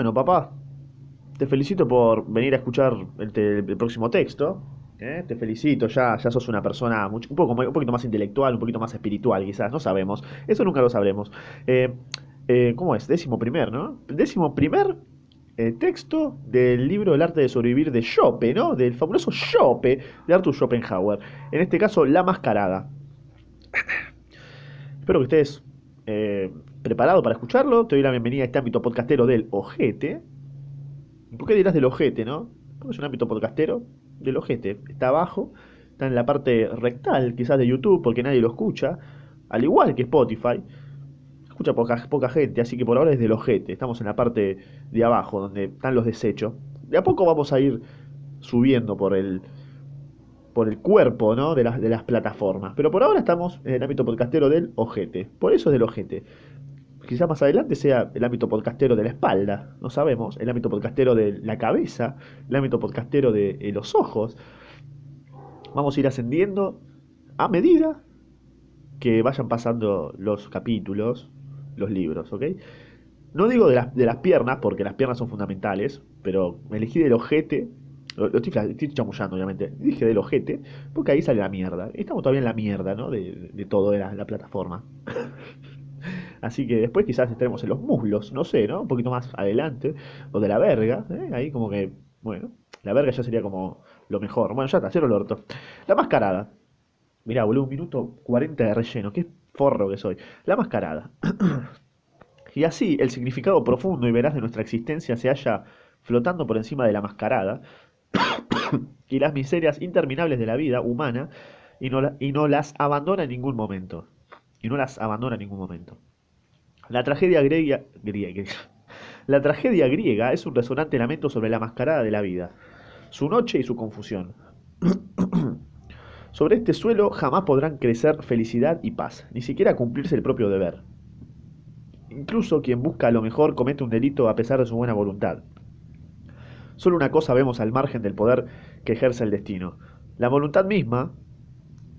Bueno, papá, te felicito por venir a escuchar el, próximo texto. ¿eh? Te felicito, ya, ya sos una persona mucho- un, poco, un poquito más intelectual, un poquito más espiritual, quizás, no sabemos. Eso nunca lo sabremos. Eh, eh, ¿cómo es? Décimo primer, ¿no? Décimo primer texto del libro El arte de sobrevivir de Schope, ¿no? Del fabuloso Schope de Arthur Schopenhauer. En este caso, La Mascarada. Espero que estés eh, preparado para escucharlo. Te doy la bienvenida a este ámbito podcastero del ojete. ¿Y por qué dirás del ojete, no? Porque es un ámbito podcastero del ojete. Está abajo, está en la parte rectal quizás de YouTube porque nadie lo escucha. Al igual que Spotify. Escucha poca gente, así que por ahora es del ojete. Estamos en la parte de abajo donde están los desechos. De a poco vamos a ir subiendo por el, por el cuerpo ¿no? de, las, de las plataformas. Pero por ahora estamos en el ámbito podcastero del ojete. Por eso es del ojete. Quizás más adelante sea el ámbito podcastero de la espalda, no sabemos. El ámbito podcastero de la cabeza, el ámbito podcastero de eh, los ojos. Vamos a ir ascendiendo a medida que vayan pasando los capítulos, los libros, ¿ok? No digo de las, de las piernas, porque las piernas son fundamentales, pero me elegí del ojete. Lo, lo estoy, chamullando, obviamente. Dije del ojete, porque ahí sale la mierda. Estamos todavía en la mierda, ¿no? De, de todo de la, la plataforma. Así que después quizás estaremos en los muslos, no sé, ¿no? Un poquito más adelante. O de la verga, ¿eh? Ahí como que, bueno, la verga ya sería como lo mejor. Bueno, ya está, cero el orto. La mascarada. Mirá, boludo, un minuto 40 de relleno. Qué forro que soy. La mascarada. Y así el significado profundo y veraz de nuestra existencia se halla flotando por encima de la mascarada y las miserias interminables de la vida humana y no, las abandona en ningún momento. Y no las abandona en ningún momento. La tragedia griega, griega- la tragedia griega es un resonante lamento sobre la mascarada de la vida, su noche y su confusión. Sobre este suelo jamás podrán crecer felicidad y paz, ni siquiera cumplirse el propio deber. Incluso quien busca lo mejor comete un delito a pesar de su buena voluntad. Solo una cosa vemos al margen del poder que ejerce el destino. La voluntad misma,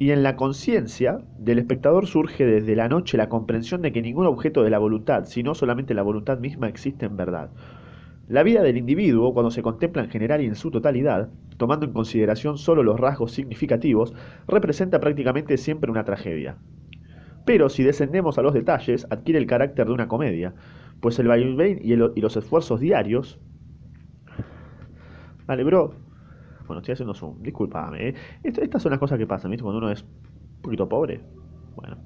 y en la conciencia del espectador surge desde la noche la comprensión de que ningún objeto de la voluntad, sino solamente la voluntad misma, existe en verdad. La vida del individuo, cuando se contempla en general y en su totalidad, tomando en consideración solo los rasgos significativos, representa prácticamente siempre una tragedia. Pero si descendemos a los detalles, adquiere el carácter de una comedia, pues el vaivén y, y los esfuerzos diarios... Dale, bro. Bueno, estoy haciendo zoom, discúlpame. ¿eh? Estas son las cosas que pasan, ¿viste? Cuando uno es un poquito pobre. Bueno.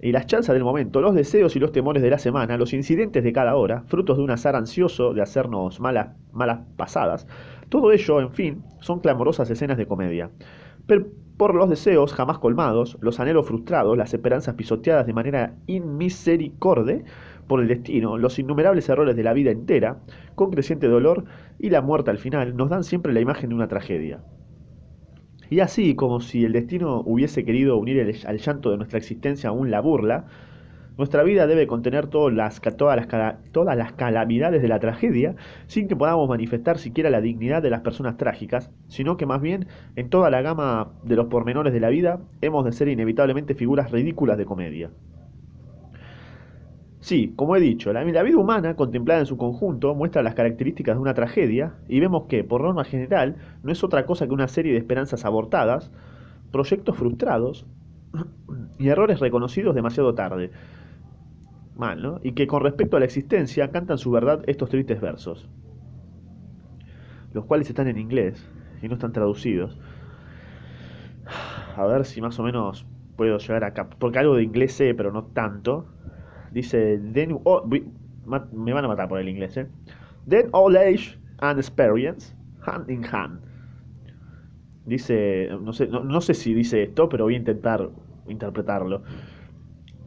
Y las chanzas del momento, los deseos y los temores de la semana, los incidentes de cada hora, frutos de un azar ansioso de hacernos malas, malas pasadas, todo ello, en fin, son clamorosas escenas de comedia. Pero por los deseos jamás colmados, los anhelos frustrados, las esperanzas pisoteadas de manera inmisericorde por el destino, los innumerables errores de la vida entera, con creciente dolor y la muerte al final, nos dan siempre la imagen de una tragedia. Y así, como si el destino hubiese querido unir al llanto de nuestra existencia aún la burla, nuestra vida debe contener todas las, calamidades de la tragedia, sin que podamos manifestar siquiera la dignidad de las personas trágicas, sino que más bien, en toda la gama de los pormenores de la vida, hemos de ser inevitablemente figuras ridículas de comedia. Sí, como he dicho, la vida humana, contemplada en su conjunto, muestra las características de una tragedia y vemos que, por norma general, no es otra cosa que una serie de esperanzas abortadas, proyectos frustrados y errores reconocidos demasiado tarde. Mal, ¿no? Y que con respecto a la existencia cantan su verdad estos tristes versos, los cuales están en inglés y no están traducidos. A ver si más o menos puedo llegar acá, porque algo de inglés sé, pero no tanto. Dice, me van a matar por el inglés, ¿eh? Then old age and experience, hand in hand. Dice, no sé, no sé si dice esto, pero voy a intentar interpretarlo.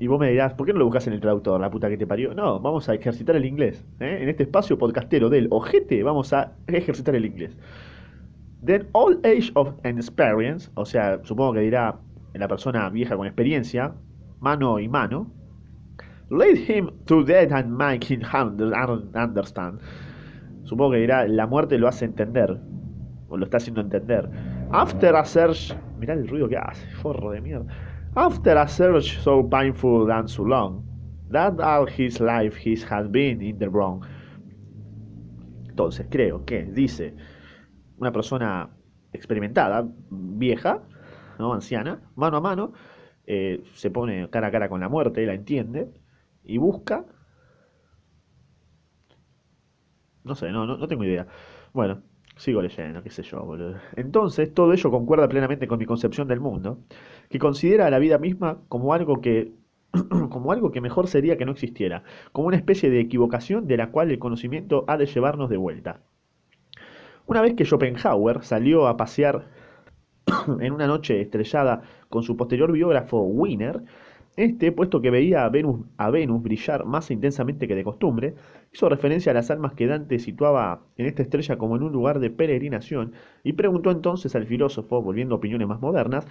Y vos me dirás, ¿por qué no lo buscas en el traductor, la puta que te parió? No, vamos a ejercitar el inglés. ¿eh? En este espacio podcastero del ojete vamos a ejercitar el inglés. Then old age of experience, o sea, supongo que dirá la persona vieja con experiencia, mano y mano, Lead him to death and make him under- understand. Supongo que dirá, la muerte lo hace entender. O lo está haciendo entender. After a search... Mirá el ruido que hace, forro de mierda. After a search so painful and so long, that all his life he has been in the wrong, Entonces, creo que dice una persona experimentada, vieja, ¿no? anciana, mano a mano, eh, se pone cara a cara con la muerte, la entiende, y busca... No sé, no, no, no tengo idea. Bueno, sigo leyendo, qué sé yo, boludo. Entonces, todo ello concuerda plenamente con mi concepción del mundo, que considera a la vida misma como algo que como algo que mejor sería que no existiera, como una especie de equivocación de la cual el conocimiento ha de llevarnos de vuelta. Una vez que Schopenhauer salió a pasear en una noche estrellada con su posterior biógrafo Wiener, este, puesto que veía a Venus, a Venus brillar más intensamente que de costumbre, hizo referencia a las almas que Dante situaba en esta estrella como en un lugar de peregrinación y preguntó entonces al filósofo, volviendo a opiniones más modernas,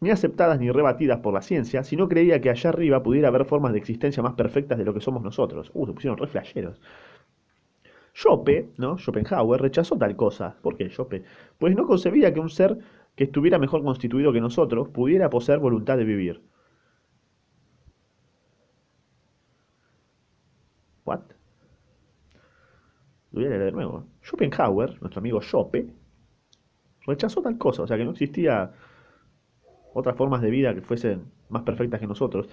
ni aceptadas ni rebatidas por la ciencia, si no creía que allá arriba pudiera haber formas de existencia más perfectas de lo que somos nosotros. Uh, se pusieron re ¿no? Schopenhauer, rechazó tal cosa. ¿Por qué Schope? Pues no concebía que un ser que estuviera mejor constituido que nosotros pudiera poseer voluntad de vivir. ¿What? Lo voy a leer de nuevo. Schopenhauer, nuestro amigo Schope, rechazó tal cosa, o sea que no existía otras formas de vida que fuesen más perfectas que nosotros,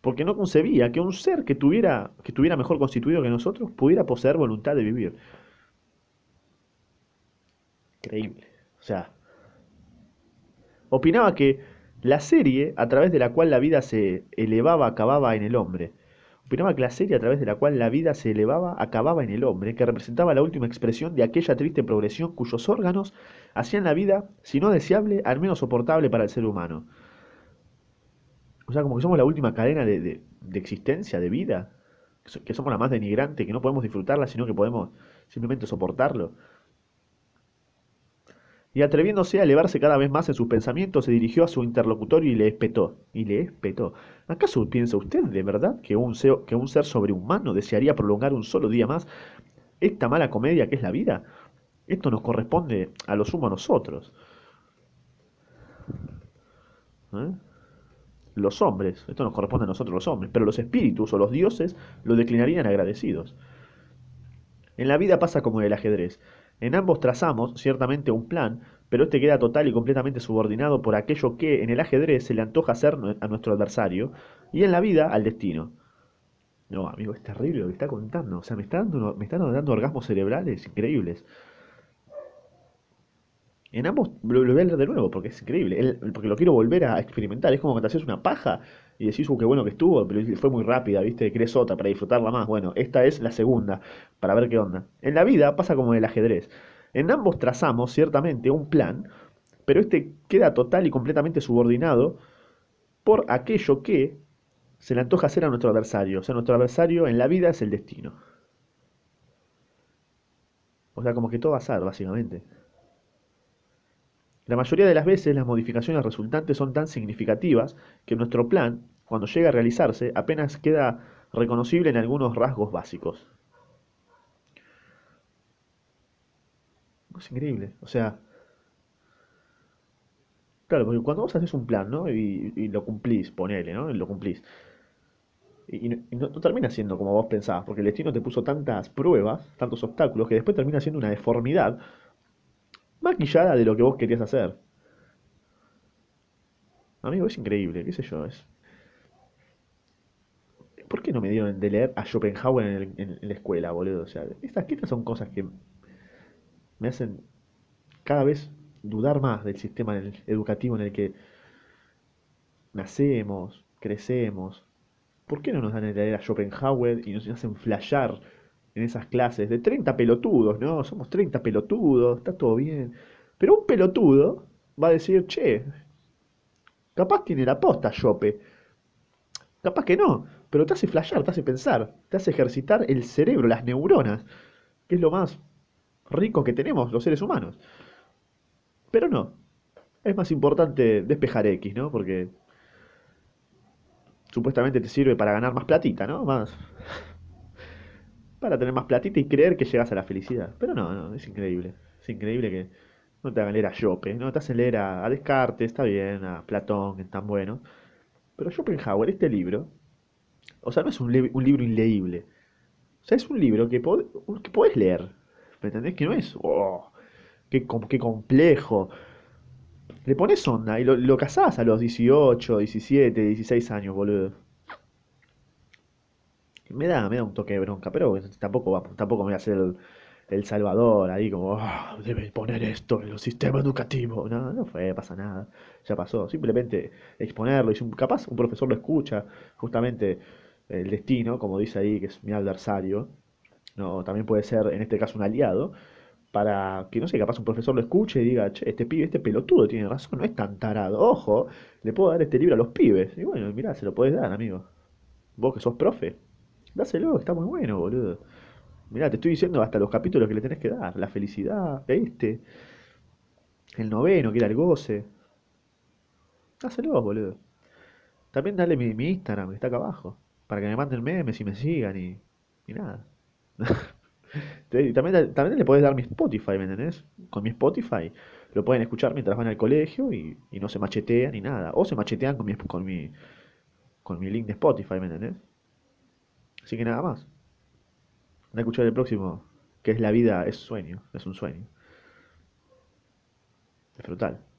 porque no concebía que un ser que tuviera que estuviera mejor constituido que nosotros pudiera poseer voluntad de vivir. Increíble. O sea, opinaba que la serie a través de la cual la vida se elevaba acababa en el hombre. La serie a través de la cual la vida se elevaba acababa en el hombre, que representaba la última expresión de aquella triste progresión cuyos órganos hacían la vida, si no deseable, al menos soportable para el ser humano. O sea, como que somos la última cadena de, de- de existencia, de vida, que somos la más denigrante, que no podemos disfrutarla, sino que podemos simplemente soportarlo. Y atreviéndose a elevarse cada vez más en sus pensamientos, se dirigió a su interlocutor y le espetó. Y le espetó. ¿Acaso piensa usted de verdad que un, ser sobrehumano desearía prolongar un solo día más esta mala comedia que es la vida? Esto nos corresponde a lo sumo a nosotros. ¿eh? Los hombres, esto nos corresponde a nosotros los hombres, pero los espíritus o los dioses lo declinarían agradecidos. En la vida pasa como en el ajedrez. En ambos trazamos, ciertamente, un plan, pero este queda total y completamente subordinado por aquello que en el ajedrez se le antoja hacer a nuestro adversario, y en la vida al destino. No, amigo, es terrible lo que está contando. O sea, me está dando, me están dando orgasmos cerebrales increíbles. En ambos lo, voy a leer de nuevo porque es increíble. Porque lo quiero volver a experimentar. Es como cuando haces una paja y decís, uh, qué bueno que estuvo, pero fue muy rápida, ¿viste? Querés otra para disfrutarla más. Bueno, esta es la segunda, para ver qué onda. En la vida pasa como el ajedrez. En ambos trazamos, ciertamente, un plan, pero este queda total y completamente subordinado por aquello que se le antoja hacer a nuestro adversario. O sea, nuestro adversario en la vida es el destino. O sea, como que todo azar, básicamente. La mayoría de las veces las modificaciones resultantes son tan significativas que nuestro plan, cuando llega a realizarse, apenas queda reconocible en algunos rasgos básicos. Es increíble. O sea, claro, porque cuando vos haces un plan, ¿no? Y, lo cumplís, ponele, ¿no? Y lo cumplís. Y, y no, y no termina siendo como vos pensabas, porque el destino te puso tantas pruebas, tantos obstáculos, que después termina siendo una deformidad maquillada de lo que vos querías hacer. Amigo, es increíble, qué sé yo, es... ¿Por qué no me dieron de leer a Schopenhauer en, la escuela, boludo? O sea, estas, estas son cosas que me hacen cada vez dudar más del sistema educativo en el que nacemos, crecemos. ¿Por qué no nos dan a leer a Schopenhauer y nos hacen flashear en esas clases de 30 pelotudos, ¿no? Somos 30 pelotudos, está todo bien. Pero un pelotudo va a decir, che, capaz tiene la posta, Schope. Capaz que no, pero te hace flashear, te hace pensar, te hace ejercitar el cerebro, las neuronas, que es lo más rico que tenemos los seres humanos. Pero no, es más importante despejar X, ¿no? Porque supuestamente te sirve para ganar más platita, ¿no? Más para tener más platita y creer que llegas a la felicidad. Pero no, no, es increíble. Es increíble que no te hagan leer a Schope, no te hacen leer a, Descartes, está bien, a Platón, que es tan bueno. Pero Schopenhauer, este libro, o sea, no es un, un libro inleíble. O sea, es un libro que, pod- que podés leer. ¿Me entendés? Que no es, oh, qué, com- qué complejo. Le pones onda y lo, lo casás a los 18, 17, 16 años, boludo. Me da, me da un toque de bronca, pero tampoco, tampoco me voy a hacer el, el salvador ahí como, "Ah, debe poner esto en los sistemas educativos. No, no fue, pasa nada. Ya pasó. Simplemente exponerlo y si capaz un profesor lo escucha, justamente el destino, como dice ahí, que es mi adversario, no, también puede ser en este caso un aliado, para que, no sé, capaz un profesor lo escuche y diga, che, este pibe, este pelotudo tiene razón, no es tan tarado. Ojo, le puedo dar este libro a los pibes. Y bueno, mirá, se lo podés dar, amigo. Vos que sos profe, dáselo, está muy bueno, boludo. Mirá, te estoy diciendo hasta los capítulos que le tenés que dar. La felicidad, este, el noveno, que era el goce. Dáselo, boludo. También dale mi, mi Instagram, que está acá abajo. Para que me manden memes y me sigan y, y nada. También, también le podés dar mi Spotify, ¿me entendés? Con mi Spotify lo pueden escuchar mientras van al colegio y, y no se machetean ni nada. O se machetean con mi, con mi, con mi link de Spotify, ¿me entendés? Así que nada más. A escuchar el próximo, que es La vida es sueño, es un sueño. Es brutal.